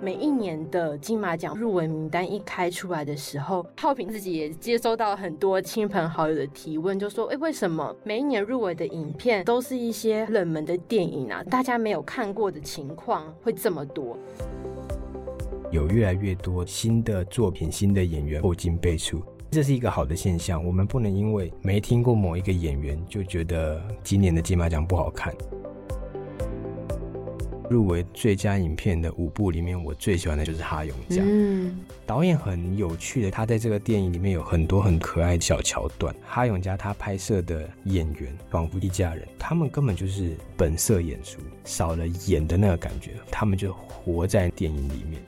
每一年的金马奖入围名单一开出来的时候，浩平自己也接收到很多亲朋好友的提问，就说：“哎，为什么每一年入围的影片都是一些冷门的电影啊？大家没有看过的情况会这么多？有越来越多新的作品、新的演员后进辈出，这是一个好的现象。我们不能因为没听过某一个演员就觉得今年的金马奖不好看。”入围最佳影片的五部里面，我最喜欢的就是《哈永家》。嗯，导演很有趣的，他在这个电影里面有很多很可爱的小桥段。哈永家他拍摄的演员仿佛一家人，他们根本就是本色演出，少了演的那个感觉，他们就活在电影里面。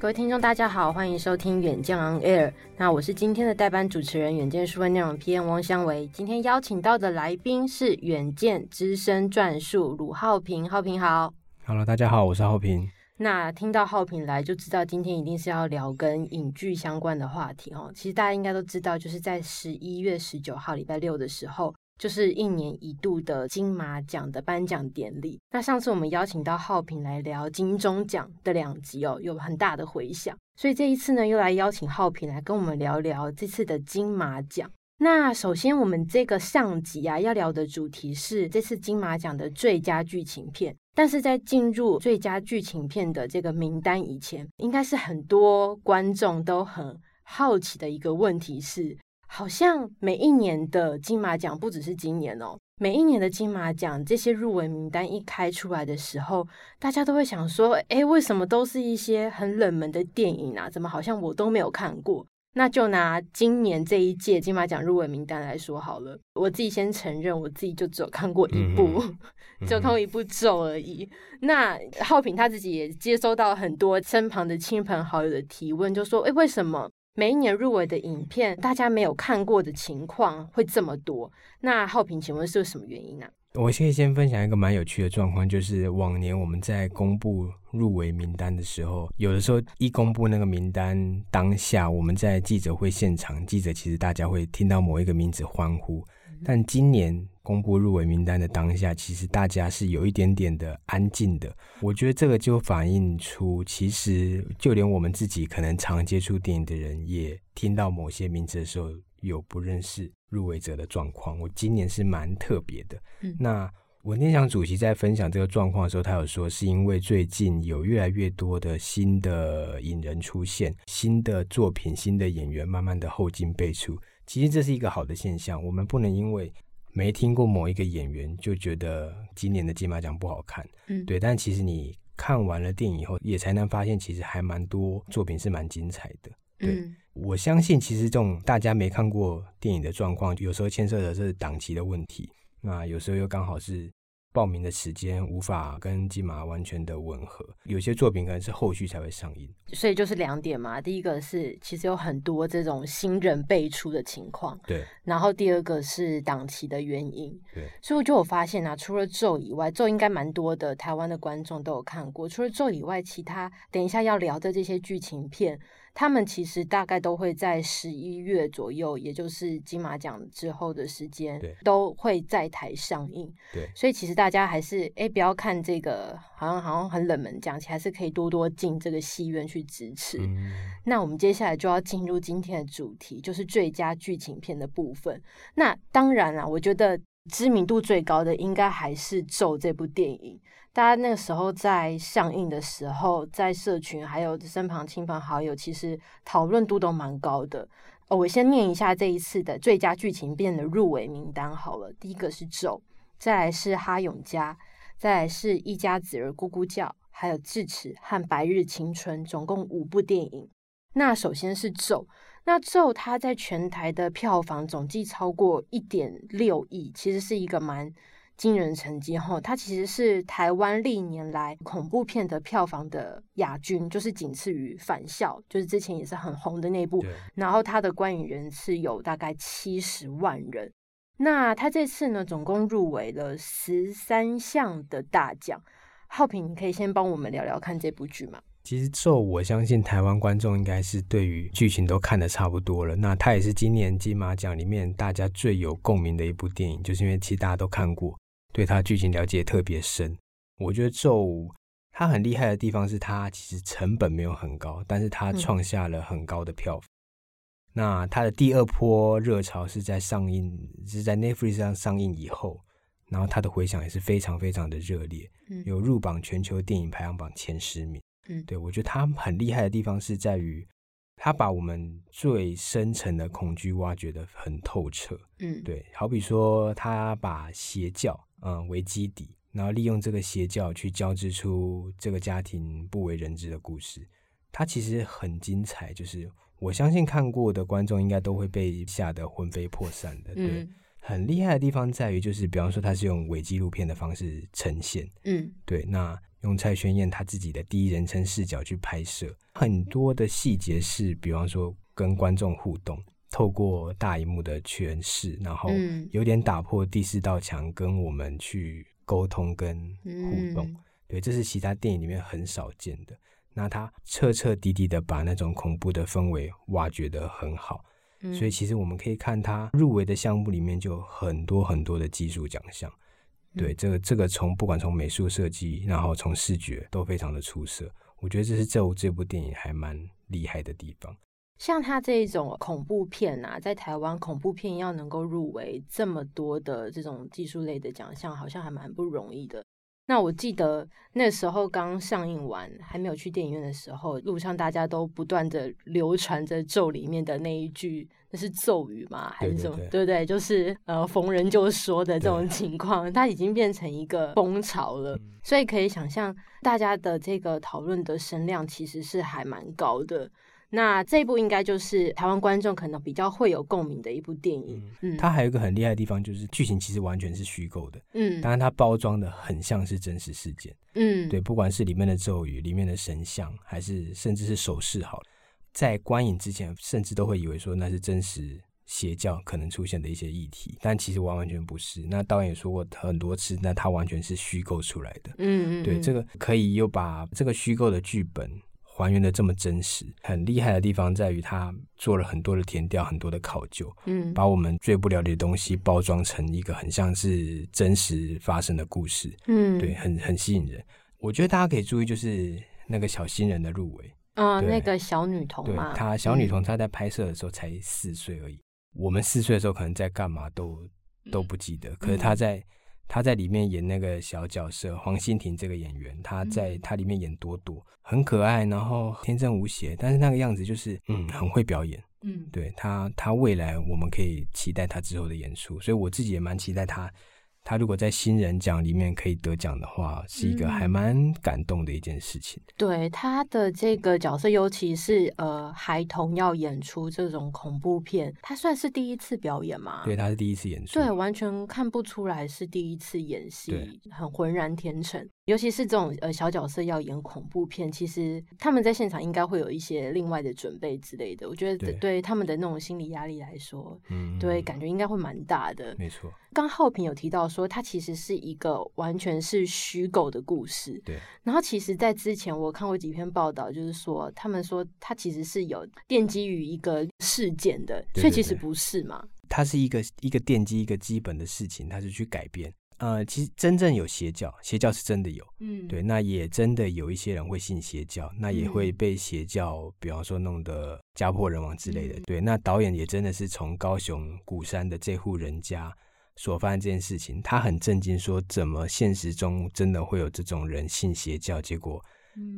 各位听众，大家好，欢迎收听《远见 On Air》。那我是今天的代班主持人，远见数位内容 PM 汪香维。今天邀请到的来宾是远见资深撰述鲁浩平，浩平好。Hello，大家好，我是浩平。那听到浩平来，就知道今天一定是要聊跟影剧相关的话题哦。其实大家应该都知道，就是在十一月十九号礼拜六的时候。就是一年一度的金马奖的颁奖典礼。那上次我们邀请到浩平来聊金钟奖的两集哦，有很大的回响。所以这一次呢，又来邀请浩平来跟我们聊聊这次的金马奖。那首先，我们这个上集啊要聊的主题是这次金马奖的最佳剧情片。但是在进入最佳剧情片的这个名单以前，应该是很多观众都很好奇的一个问题是。好像每一年的金马奖，不只是今年哦，每一年的金马奖这些入围名单一开出来的时候，大家都会想说，诶，为什么都是一些很冷门的电影啊？怎么好像我都没有看过？那就拿今年这一届金马奖入围名单来说好了，我自己先承认，我自己就只有看过一部，嗯嗯、只有看过一部咒而已。那浩平他自己也接收到很多身旁的亲朋好友的提问，就说，诶，为什么？每一年入围的影片，大家没有看过的情况会这么多。那浩平，请问是什么原因呢？我可以先分享一个蛮有趣的状况，就是往年我们在公布入围名单的时候，有的时候一公布那个名单当下，我们在记者会现场，记者其实大家会听到某一个名字欢呼。但今年公布入围名单的当下，其实大家是有一点点的安静的。我觉得这个就反映出，其实就连我们自己可能常接触电影的人，也听到某些名字的时候，有不认识入围者的状况。我今年是蛮特别的。嗯、那文天祥主席在分享这个状况的时候，他有说，是因为最近有越来越多的新的影人出现，新的作品、新的演员慢慢的后进辈出。其实这是一个好的现象，我们不能因为没听过某一个演员就觉得今年的金马奖不好看，嗯，对。但其实你看完了电影以后，也才能发现其实还蛮多作品是蛮精彩的。对，嗯，我相信，其实这种大家没看过电影的状况，有时候牵涉的是档期的问题，那有时候又刚好是。报名的时间无法跟金马完全的吻合，有些作品可能是后续才会上映，所以就是两点嘛。第一个是其实有很多这种新人辈出的情况，对。然后第二个是档期的原因，对。所以我就有发现啊，除了咒以外，咒应该蛮多的台湾的观众都有看过。除了咒以外，其他等一下要聊的这些剧情片。他们其实大概都会在十一月左右，也就是金马奖之后的时间，都会在台上映。对，所以其实大家还是哎，不要看这个，好像好像很冷门，讲起来还是可以多多进这个戏院去支持。嗯。那我们接下来就要进入今天的主题，就是最佳剧情片的部分。那当然啦，我觉得知名度最高的应该还是《咒》这部电影。大家那个时候在上映的时候，在社群还有身旁亲朋好友，其实讨论度都蛮高的。哦，我先念一下这一次的最佳剧情片的入围名单好了。第一个是《咒》，再来是《哈永家》，再来是一家子儿咕咕叫，还有《智齿》和《白日青春》，总共五部电影。那首先是《咒》，那《咒》它在全台的票房总计超过一点六亿，其实是一个蛮。惊人成绩后，它其实是台湾历年来恐怖片的票房的亚军，就是仅次于《返校》，就是之前也是很红的那部。然后它的观影人次有大概七十万人。那它这次呢，总共入围了十三项的大奖。浩平，你可以先帮我们聊聊看这部剧吗？其实《咒》，我相信台湾观众应该是对于剧情都看的差不多了。那它也是今年金马奖里面大家最有共鸣的一部电影，就是因为其实大家都看过。对他剧情了解特别深，我觉得咒它很厉害的地方是他其实成本没有很高，但是他创下了很高的票房。嗯、那他的第二波热潮是在上映，是在 Netflix 上上映以后，然后他的回响也是非常非常的热烈，嗯、有入榜全球电影排行榜前十名。嗯，对，我觉得他很厉害的地方是在于，他把我们最深层的恐惧挖掘的很透彻。嗯，对，好比说，他把邪教嗯为基底。然后利用这个邪教去交织出这个家庭不为人知的故事，它其实很精彩。就是我相信看过的观众应该都会被吓得魂飞魄散的。对，嗯、很厉害的地方在于，就是比方说它是用伪纪录片的方式呈现。嗯，对。那用蔡宣燕她自己的第一人称视角去拍摄，很多的细节是，比方说跟观众互动，透过大荧幕的诠释，然后有点打破第四道墙，跟我们去。沟通跟互动，嗯、对，这是其他电影里面很少见的。那他彻彻底底的把那种恐怖的氛围挖掘得很好，嗯、所以其实我们可以看他入围的项目里面就有很多很多的技术奖项。对，这个这个从不管从美术设计，然后从视觉都非常的出色。我觉得这是这这部电影还蛮厉害的地方。像他这种恐怖片啊，在台湾恐怖片要能够入围这么多的这种技术类的奖项，好像还蛮不容易的。那我记得那时候刚上映完，还没有去电影院的时候，路上大家都不断的流传着咒里面的那一句，那是咒语吗？还是什么？对，不对？就是呃，逢人就说的这种情况，它已经变成一个风潮了。嗯、所以可以想象，大家的这个讨论的声量其实是还蛮高的。那这一部应该就是台湾观众可能比较会有共鸣的一部电影。嗯，它还有一个很厉害的地方，就是剧情其实完全是虚构的。嗯，当然它包装的很像是真实事件。嗯，对，不管是里面的咒语、里面的神像，还是甚至是手势，好了，在观影之前，甚至都会以为说那是真实邪教可能出现的一些议题，但其实完完全不是。那导演也说过很多次，那它完全是虚构出来的。嗯嗯，对，这个可以又把这个虚构的剧本。还原的这么真实，很厉害的地方在于他做了很多的填调，很多的考究，嗯，把我们最不了解的东西包装成一个很像是真实发生的故事，嗯，对，很很吸引人。我觉得大家可以注意，就是那个小新人的入围，嗯，那个小女童嘛，对，她小女童她在拍摄的时候才四岁而已，嗯、我们四岁的时候可能在干嘛都都不记得，可是她在。他在里面演那个小角色黄欣婷这个演员，他在他里面演朵朵，很可爱，然后天真无邪，但是那个样子就是嗯，很会表演，嗯，对他，他未来我们可以期待他之后的演出，所以我自己也蛮期待他。他如果在新人奖里面可以得奖的话，是一个还蛮感动的一件事情。嗯、对他的这个角色，尤其是呃孩童要演出这种恐怖片，他算是第一次表演吗？对，他是第一次演出，对，完全看不出来是第一次演戏，很浑然天成。尤其是这种呃小角色要演恐怖片，其实他们在现场应该会有一些另外的准备之类的。我觉得对，他们的那种心理压力来说，嗯，对，感觉应该会蛮大的。没错。刚浩平有提到说，它其实是一个完全是虚构的故事。对。然后，其实，在之前我看过几篇报道，就是说，他们说它其实是有奠基于一个事件的，对对对，所以其实不是嘛。它是一个一个奠基一个基本的事情，它是去改编。呃，其实真正有邪教，邪教是真的有。嗯。对，那也真的有一些人会信邪教，那也会被邪教，比方说弄得家破人亡之类的。嗯、对，那导演也真的是从高雄鼓山的这户人家。所发生这件事情，他很震惊，说怎么现实中真的会有这种人信邪教，结果，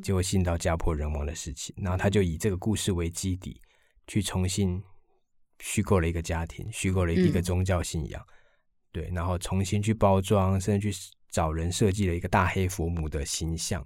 结果信到家破人亡的事情。然后他就以这个故事为基底，去重新虚构了一个家庭，虚构了一个宗教信仰，对，然后重新去包装，甚至去找人设计了一个大黑佛母的形象，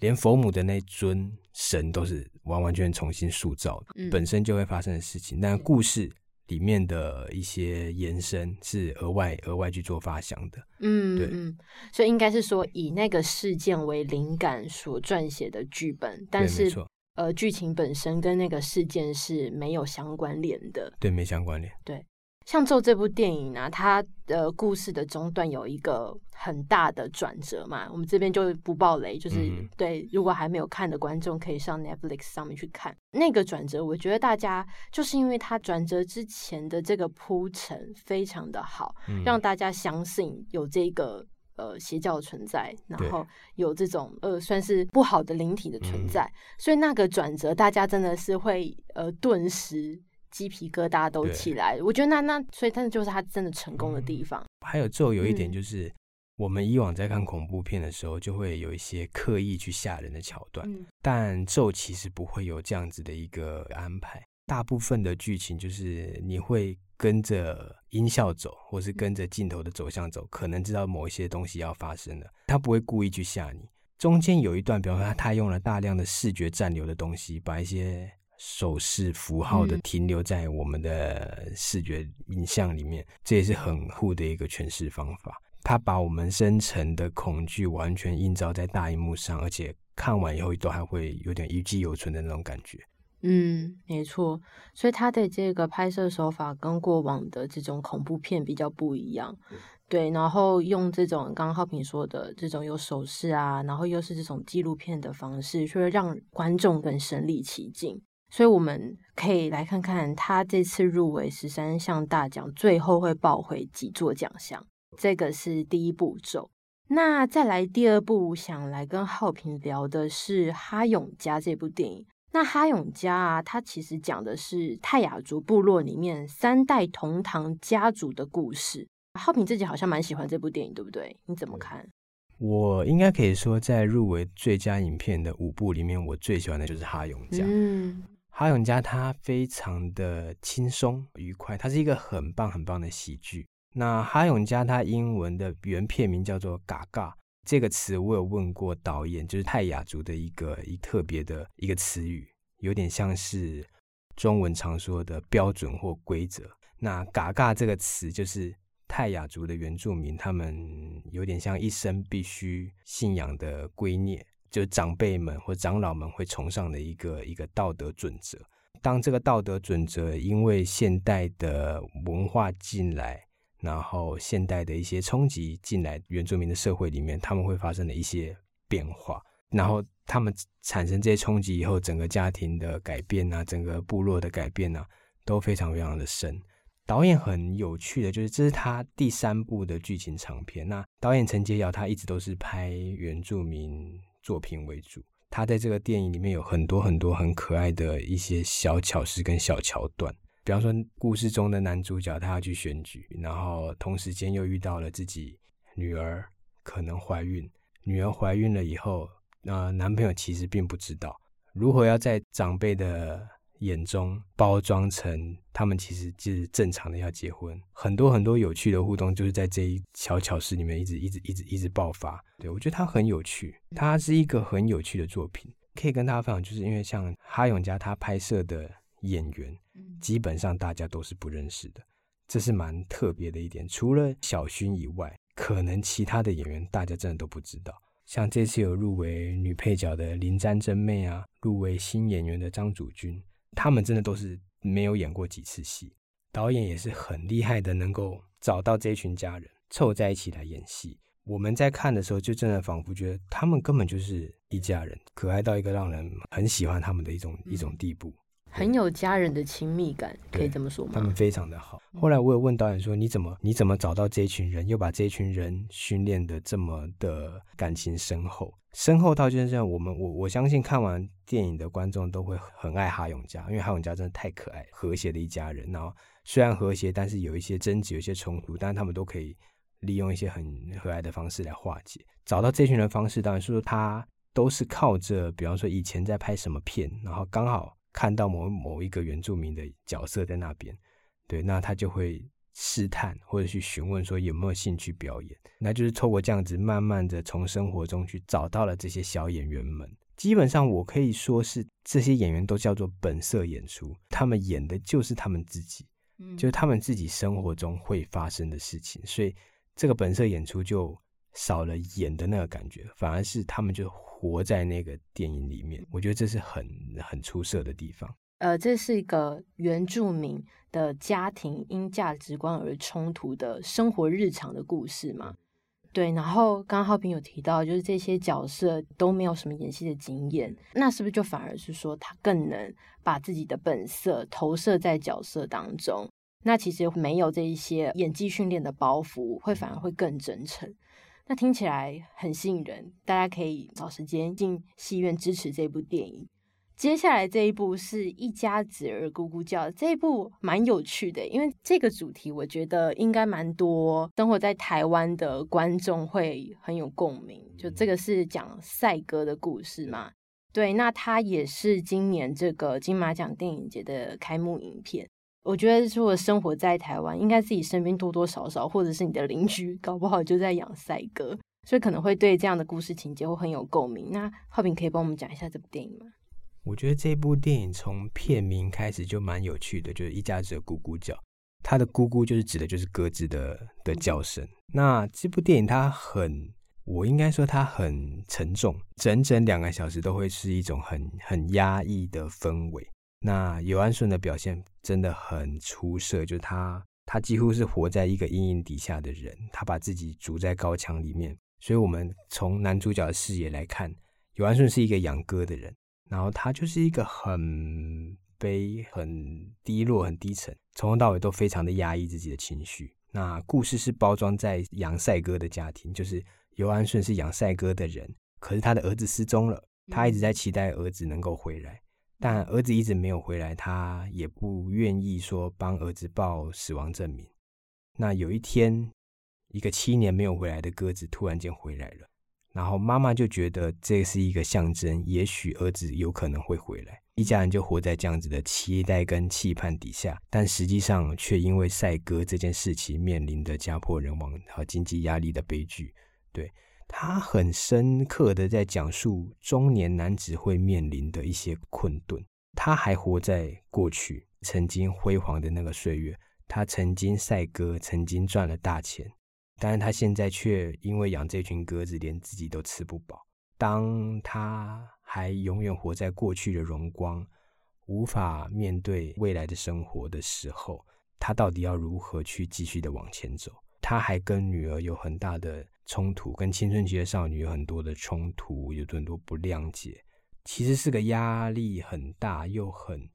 连佛母的那尊神都是完完全全重新塑造的，本身就会发生的事情，但故事。里面的一些延伸是额外额外去做发想的，嗯，对，嗯，所以应该是说以那个事件为灵感所撰写的剧本，但是呃，剧情本身跟那个事件是没有相关联的，对，没相关联，对。像《咒》这部电影呢、啊，它的故事的中段有一个很大的转折嘛，我们这边就不爆雷，就是、嗯、对，如果还没有看的观众可以上 Netflix 上面去看那个转折。我觉得大家就是因为它转折之前的这个铺陈非常的好，嗯、让大家相信有这个呃邪教存在，然后有这种呃算是不好的灵体的存在，嗯、所以那个转折，大家真的是会呃顿时鸡皮疙瘩都起来。我觉得那那所以，但是就是他真的成功的地方。嗯、还有咒有一点就是。嗯我们以往在看恐怖片的时候，就会有一些刻意去吓人的桥段，嗯、但咒其实不会有这样子的一个安排。大部分的剧情就是你会跟着音效走，或是跟着镜头的走向走，可能知道某一些东西要发生了，他不会故意去吓你。中间有一段，比方说他他用了大量的视觉占留的东西，把一些手势符号的停留在我们的视觉影像里面，这也是很酷的一个诠释方法。它把我们深层的恐惧完全映照在大荧幕上，而且看完以后都还会有点余悸犹存的那种感觉。嗯，没错。所以他的这个拍摄手法跟过往的这种恐怖片比较不一样。对，对，然后用这种刚刚浩平说的这种有手势啊，然后又是这种纪录片的方式，所以让观众更身临其境。所以我们可以来看看他这次入围十三项大奖，最后会抱回几座奖项。这个是第一步骤，那再来第二步，想来跟浩平聊的是《哈永家》这部电影。那《哈永家》啊，它其实讲的是泰雅族部落里面三代同堂家族的故事。浩平自己好像蛮喜欢这部电影，对不对？你怎么看？我应该可以说，在入围最佳影片的五部里面，我最喜欢的就是《哈永家》。嗯，《哈永家》它非常的轻松愉快，它是一个很棒很棒的喜剧。那哈永家他英文的原片名叫做“嘎嘎”这个词，我有问过导演，就是泰雅族的一个一特别的一个词语，有点像是中文常说的标准或规则。那“嘎嘎”这个词就是泰雅族的原住民，他们有点像一生必须信仰的圭臬，就是长辈们或长老们会崇尚的一个一个道德准则。当这个道德准则因为现代的文化进来，然后现代的一些冲击进来，原住民的社会里面，他们会发生的一些变化。然后他们产生这些冲击以后，整个家庭的改变啊，整个部落的改变啊，都非常非常的深。导演很有趣的，就是这是他第三部的剧情长片。那导演陈洁瑶他一直都是拍原住民作品为主，他在这个电影里面有很多很多很可爱的一些小巧思跟小桥段。比方说，故事中的男主角他要去选举，然后同时间又遇到了自己女儿可能怀孕。女儿怀孕了以后，那，男朋友其实并不知道如何要在长辈的眼中包装成他们其实就是正常的要结婚。很多很多有趣的互动就是在这一小巧事里面一直一直一直一直爆发。对，我觉得它很有趣，它是一个很有趣的作品，可以跟大家分享。就是因为像哈永家他拍摄的。演员基本上大家都是不认识的，这是蛮特别的一点。除了小薰以外，可能其他的演员大家真的都不知道。像这次有入围女配角的林詹真妹啊，入围新演员的张祖君，他们真的都是没有演过几次戏。导演也是很厉害的，能够找到这群家人凑在一起来演戏。我们在看的时候，就真的仿佛觉得他们根本就是一家人，可爱到一个让人很喜欢他们的一种、嗯、一种地步。很有家人的亲密感，可以这么说吗？他们非常的好。后来我有问导演说：“你怎么你怎么找到这一群人，又把这一群人训练的这么的感情深厚？深厚到就是。我们我我相信看完电影的观众都会很爱哈永家，因为哈永家真的太可爱，和谐的一家人。然后虽然和谐，但是有一些争执，有一些冲突，但是他们都可以利用一些很和蔼的方式来化解。找到这群人的方式，当然是说他都是靠着，比方说以前在拍什么片，然后刚好。”看到某某一个原住民的角色在那边，对，那他就会试探或者去询问说有没有兴趣表演，那就是透过这样子，慢慢的从生活中去找到了这些小演员们。基本上我可以说是这些演员都叫做本色演出，他们演的就是他们自己，嗯，就是他们自己生活中会发生的事情，所以这个本色演出就少了演的那个感觉，反而是他们就。活在那个电影里面，我觉得这是很很出色的地方。呃，这是一个原住民的家庭因价值观而冲突的生活日常的故事嘛？对。然后刚刚浩平有提到，就是这些角色都没有什么演戏的经验，那是不是就反而是说他更能把自己的本色投射在角色当中？那其实没有这一些演技训练的包袱，会反而会更真诚。那听起来很吸引人，大家可以找时间进戏院支持这部电影。接下来这一部是一家子儿咕咕叫，这一部蛮有趣的，因为这个主题我觉得应该蛮多生活在台湾的观众会很有共鸣。就这个是讲赛鸽的故事嘛？对，那它也是今年这个金马奖电影节的开幕影片。我觉得如果生活在台湾，应该自己身边多多少少，或者是你的邻居，搞不好就在养赛鸽，所以可能会对这样的故事情节会很有共鸣。那浩平可以帮我们讲一下这部电影吗？我觉得这部电影从片名开始就蛮有趣的，就是一家子的咕咕叫，它的咕咕就是指的就是鸽子的的叫声。那这部电影它很，我应该说它很沉重，整整两个小时都会是一种很很压抑的氛围。那尤安顺的表现真的很出色，就是他他几乎是活在一个阴影底下的人，他把自己筑在高墙里面。所以我们从男主角的视野来看，尤安顺是一个养鸽的人。然后他就是一个很悲、很低落、很低沉，从头到尾都非常的压抑自己的情绪。那故事是包装在养赛哥的家庭，就是尤安顺是养赛哥的人，可是他的儿子失踪了，他一直在期待儿子能够回来，但儿子一直没有回来，他也不愿意说帮儿子报死亡证明。那有一天，一个七年没有回来的鸽子突然间回来了。然后妈妈就觉得这是一个象征，也许儿子有可能会回来。一家人就活在这样子的期待跟期盼底下，但实际上却因为赛鸽这件事情面临的家破人亡和经济压力的悲剧。对，他很深刻的在讲述中年男子会面临的一些困顿。他还活在过去曾经辉煌的那个岁月，他曾经赛鸽，曾经赚了大钱。但是他现在却因为养这群鸽子，连自己都吃不饱。当他还永远活在过去的荣光，无法面对未来的生活的时候，他到底要如何去继续的往前走？他还跟女儿有很大的冲突，跟青春期的少女有很多的冲突，有很多不谅解。其实是个压力很大又很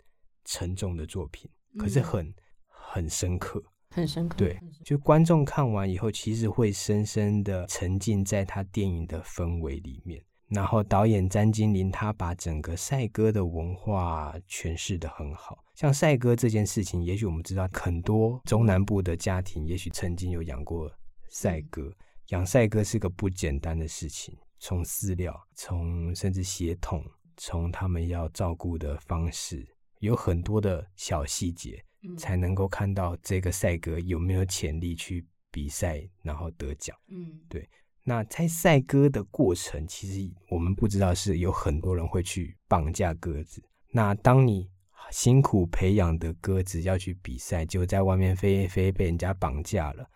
沉重的作品，可是很、嗯、很深刻。很深刻，对，就观众看完以后，其实会深深的沉浸在他电影的氛围里面。然后导演詹金林他把整个赛鸽的文化诠释的很好。像赛鸽这件事情，也许我们知道很多中南部的家庭，也许曾经有养过赛鸽。养赛鸽是个不简单的事情，从饲料，从甚至血统，从他们要照顾的方式，有很多的小细节。才能够看到这个赛鸽有没有潜力去比赛，然后得奖。嗯，对。那在赛鸽的过程，其实我们不知道是有很多人会去绑架鸽子。那当你辛苦培养的鸽子要去比赛，就在外面飞飞被人家绑架了，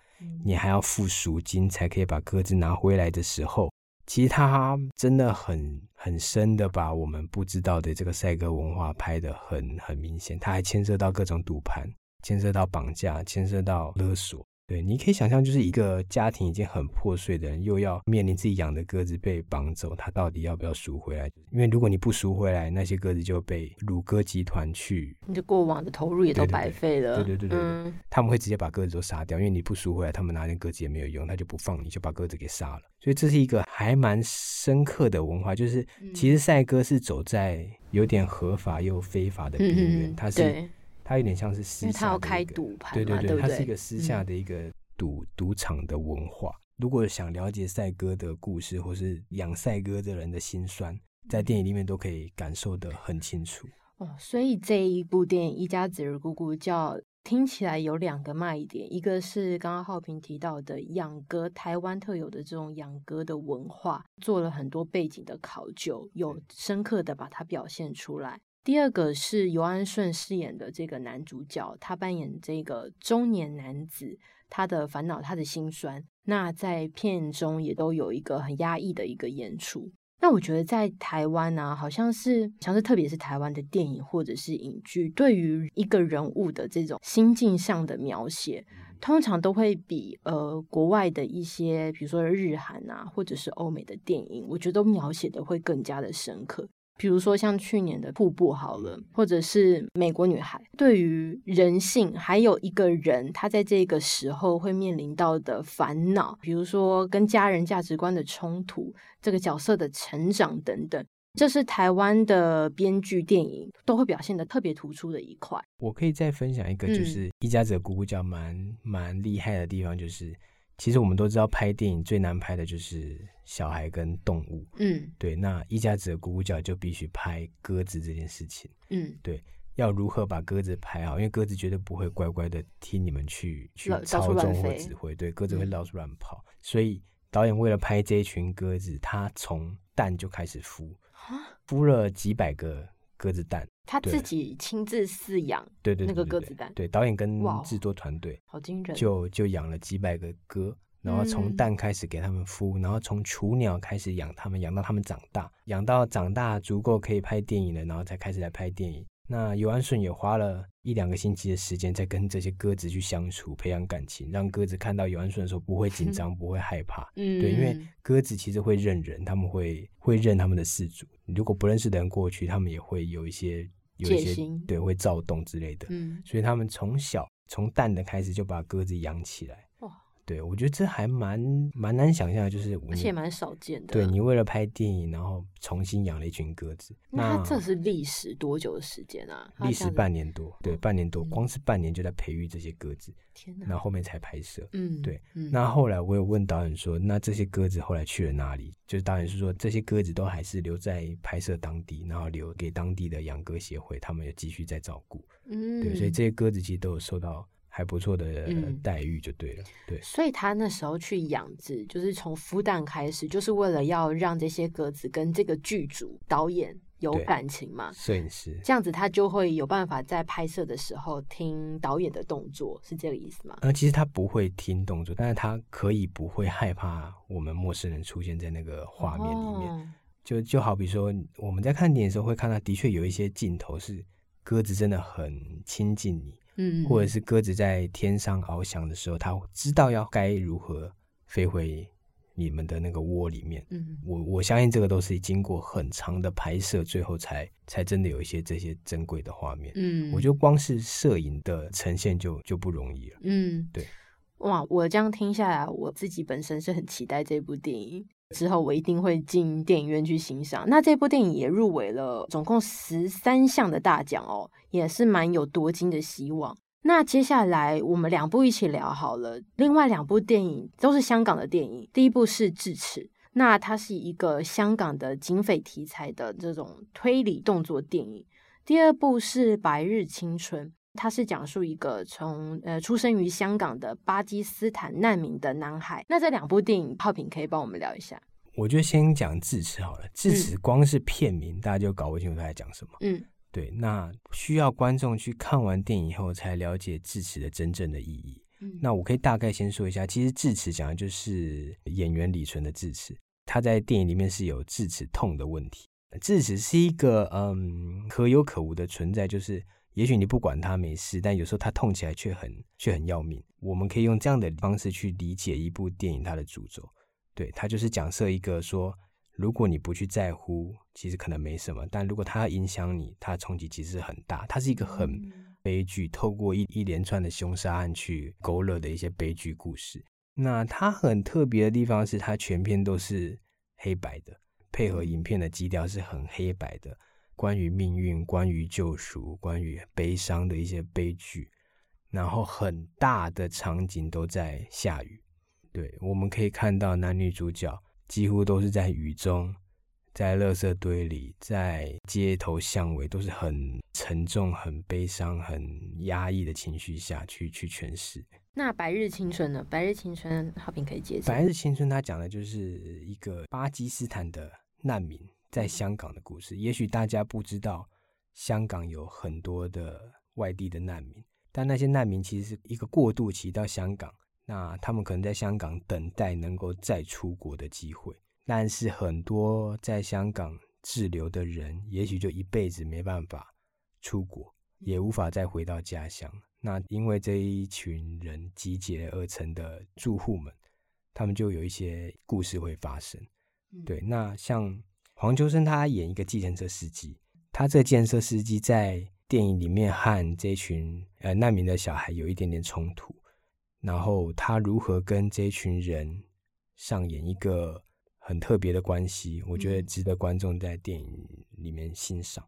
你还要付赎金才可以把鸽子拿回来的时候。其实他真的很很深的把我们不知道的这个赛鸽文化拍得很很明显，他还牵涉到各种赌盘，牵涉到绑架，牵涉到勒索。对，你可以想象，就是一个家庭已经很破碎的人，又要面临自己养的鸽子被绑走，他到底要不要赎回来？因为如果你不赎回来，那些鸽子就被鲁鸽集团去，你的过往的投入也都白费了。对对对对，对，对，对，嗯，他们会直接把鸽子都杀掉，因为你不赎回来，他们拿那鸽子也没有用，他就不放你，就把鸽子给杀了。所以这是一个还蛮深刻的文化，就是其实赛鸽是走在有点合法又非法的边缘，嗯，它是。它有点像是私下，因为它要开赌盘，对对对，它是一个私下的一个赌赌场的文化。如果想了解赛哥的故事，或是养赛哥的人的心酸，在电影里面都可以感受得很清楚。哦，所以这一部电影《一家子儿姑姑叫》听起来有两个卖点，一个是刚刚浩平提到的养鸽，台湾特有的这种养鸽的文化，做了很多背景的考究，有深刻的把它表现出来。第二个是尤安顺饰演的这个男主角，他扮演这个中年男子，他的烦恼，他的心酸。那在片中也都有一个很压抑的一个演出。那我觉得在台湾呢、啊，好像是像是特别是台湾的电影或者是影剧，对于一个人物的这种心境上的描写，通常都会比呃国外的一些，比如说日韩啊，或者是欧美的电影，我觉得都描写的会更加的深刻。比如说像去年的瀑布好了，或者是美国女孩，对于人性，还有一个人他在这个时候会面临到的烦恼，比如说跟家人价值观的冲突，这个角色的成长等等，这是台湾的编剧电影都会表现得特别突出的一块。我可以再分享一个，就是一家子的咕咕叫蛮蛮厉害的地方，就是。其实我们都知道，拍电影最难拍的就是小孩跟动物。嗯，对。那一家子的咕咕叫就必须拍鸽子这件事情。嗯，对。要如何把鸽子拍好？因为鸽子绝对不会乖乖的听你们去去操纵或指挥。对，鸽子会到处乱跑。嗯。所以导演为了拍这一群鸽子，他从蛋就开始孵，孵了几百个鸽子蛋。他自己亲自饲养，对对，那个鸽子蛋，对，导演跟制作团队，好惊人，就就养了几百个鸽，然后从蛋开始给他们孵，然后从雏鸟开始养他们，养到他们长大，养到长大足够可以拍电影了，然后才开始来拍电影。那尤安顺也花了一两个星期的时间，在跟这些鸽子去相处，培养感情，让鸽子看到尤安顺的时候不会紧张，不会害怕。嗯，对，因为鸽子其实会认人，他们会会认他们的饲主。如果不认识的人过去，他们也会有一些。有一些对会躁动之类的，嗯，所以他们从小从蛋的开始就把鸽子养起来。对，我觉得这还蛮蛮难想象的，就是而且蛮少见的。对，你为了拍电影，然后重新养了一群鸽子，那它这是历时多久的时间啊？历时半年多，对，半年多，光是半年就在培育这些鸽子。天哪！然后后面才拍摄。嗯，对。嗯，那后来我有问导演说，那这些鸽子后来去了哪里？就是导演是说，这些鸽子都还是留在拍摄当地，然后留给当地的养鸽协会，他们也继续在照顾。嗯，对，所以这些鸽子其实都有受到。还不错的待遇就对了，嗯、对。所以他那时候去养殖，就是从孵蛋开始，就是为了要让这些鸽子跟这个剧组导演有感情嘛。摄影师这样子，他就会有办法在拍摄的时候听导演的动作，是这个意思吗？呃，其实他不会听动作，但是他可以不会害怕我们陌生人出现在那个画面里面。哦、就就好比说，我们在看电影的时候会看到，的确有一些镜头是鸽子真的很亲近你。嗯，或者是鸽子在天上翱翔的时候，它知道要该如何飞回你们的那个窝里面。嗯，我我相信这个都是经过很长的拍摄，最后才才真的有一些这些珍贵的画面。嗯，我觉得光是摄影的呈现就就不容易了。嗯，对。哇，我这样听下来，我自己本身是很期待这部电影。之后我一定会进电影院去欣赏。那这部电影也入围了总共十三项的大奖哦，也是蛮有夺金的希望。那接下来我们两部一起聊好了。另外两部电影都是香港的电影，第一部是《智齿》，那它是一个香港的警匪题材的这种推理动作电影。第二部是《白日青春》。他是讲述一个从呃出生于香港的巴基斯坦难民的男孩。那这两部电影，浩平可以帮我们聊一下？我觉得先讲智齿好了。智齿光是片名，嗯、大家就搞不清楚他在讲什么。嗯，对。那需要观众去看完电影以后才了解智齿的真正的意义。嗯，那我可以大概先说一下，其实智齿讲的就是演员李纯的智齿，他在电影里面是有智齿痛的问题。智齿是一个嗯可有可无的存在，就是。也许你不管它没事，但有时候它痛起来却很却很要命。我们可以用这样的方式去理解一部电影它的主轴，对，它就是讲设一个说，如果你不去在乎，其实可能没什么；但如果它影响你，它的冲击其实很大。它是一个很悲剧，透过一一连串的凶杀案去勾勒的一些悲剧故事。那它很特别的地方是，它全片都是黑白的，配合影片的基调是很黑白的。关于命运、关于救赎、关于悲伤的一些悲剧，然后很大的场景都在下雨。对，我们可以看到男女主角几乎都是在雨中，在垃圾堆里，在街头巷尾，都是很沉重、很悲伤、很压抑的情绪下去去诠释。那《白日青春》呢？《白日青春》好评可以接受。《白日青春》它讲的就是一个巴基斯坦的难民。在香港的故事，也许大家不知道，香港有很多的外地的难民，但那些难民其实是一个过渡期到香港，那他们可能在香港等待能够再出国的机会，但是很多在香港滞留的人，也许就一辈子没办法出国，也无法再回到家乡。那因为这一群人集结而成的住户们，他们就有一些故事会发生。对，那像。黄秋生他演一个计程车司机，他这个计程车司机在电影里面和这群呃难民的小孩有一点点冲突，然后他如何跟这群人上演一个很特别的关系，我觉得值得观众在电影里面欣赏。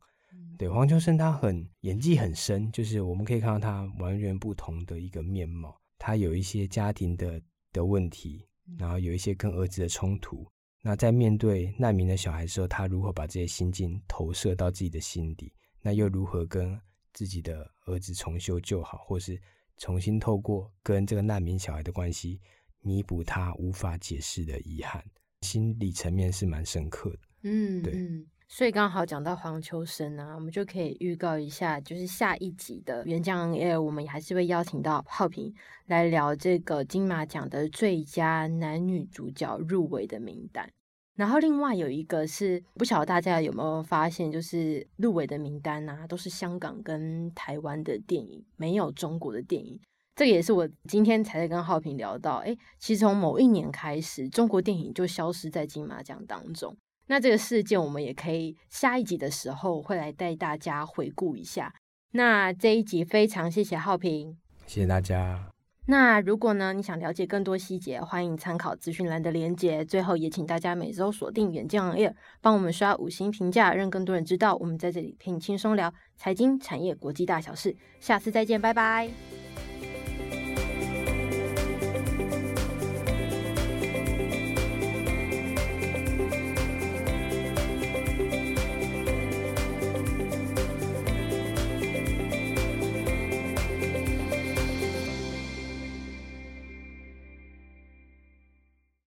对，黄秋生他很演技很深，就是我们可以看到他完全不同的一个面貌。他有一些家庭的的问题，然后有一些跟儿子的冲突。那在面对难民的小孩的时候，他如何把这些心境投射到自己的心底？那又如何跟自己的儿子重修旧好，或是重新透过跟这个难民小孩的关系，弥补他无法解释的遗憾？心理层面是蛮深刻的。嗯，对。所以刚好讲到黄秋生啊，我们就可以预告一下，就是下一集的《原浆 L，》，我们还是会邀请到浩平来聊这个金马奖的最佳男女主角入围的名单。然后另外有一个是，不晓得大家有没有发现，就是入围的名单啊，都是香港跟台湾的电影，没有中国的电影。这个也是我今天才在跟浩平聊到，诶，其实从某一年开始，中国电影就消失在金马奖当中。那这个事件，我们也可以下一集的时候会来带大家回顾一下。那这一集非常谢谢浩平，谢谢大家。那如果呢，你想了解更多细节，欢迎参考资讯栏的连结。最后也请大家每周锁定远见 on air，帮我们刷五星评价，让更多人知道我们在这里陪你轻松聊财经、产业、国际大小事。下次再见，拜拜。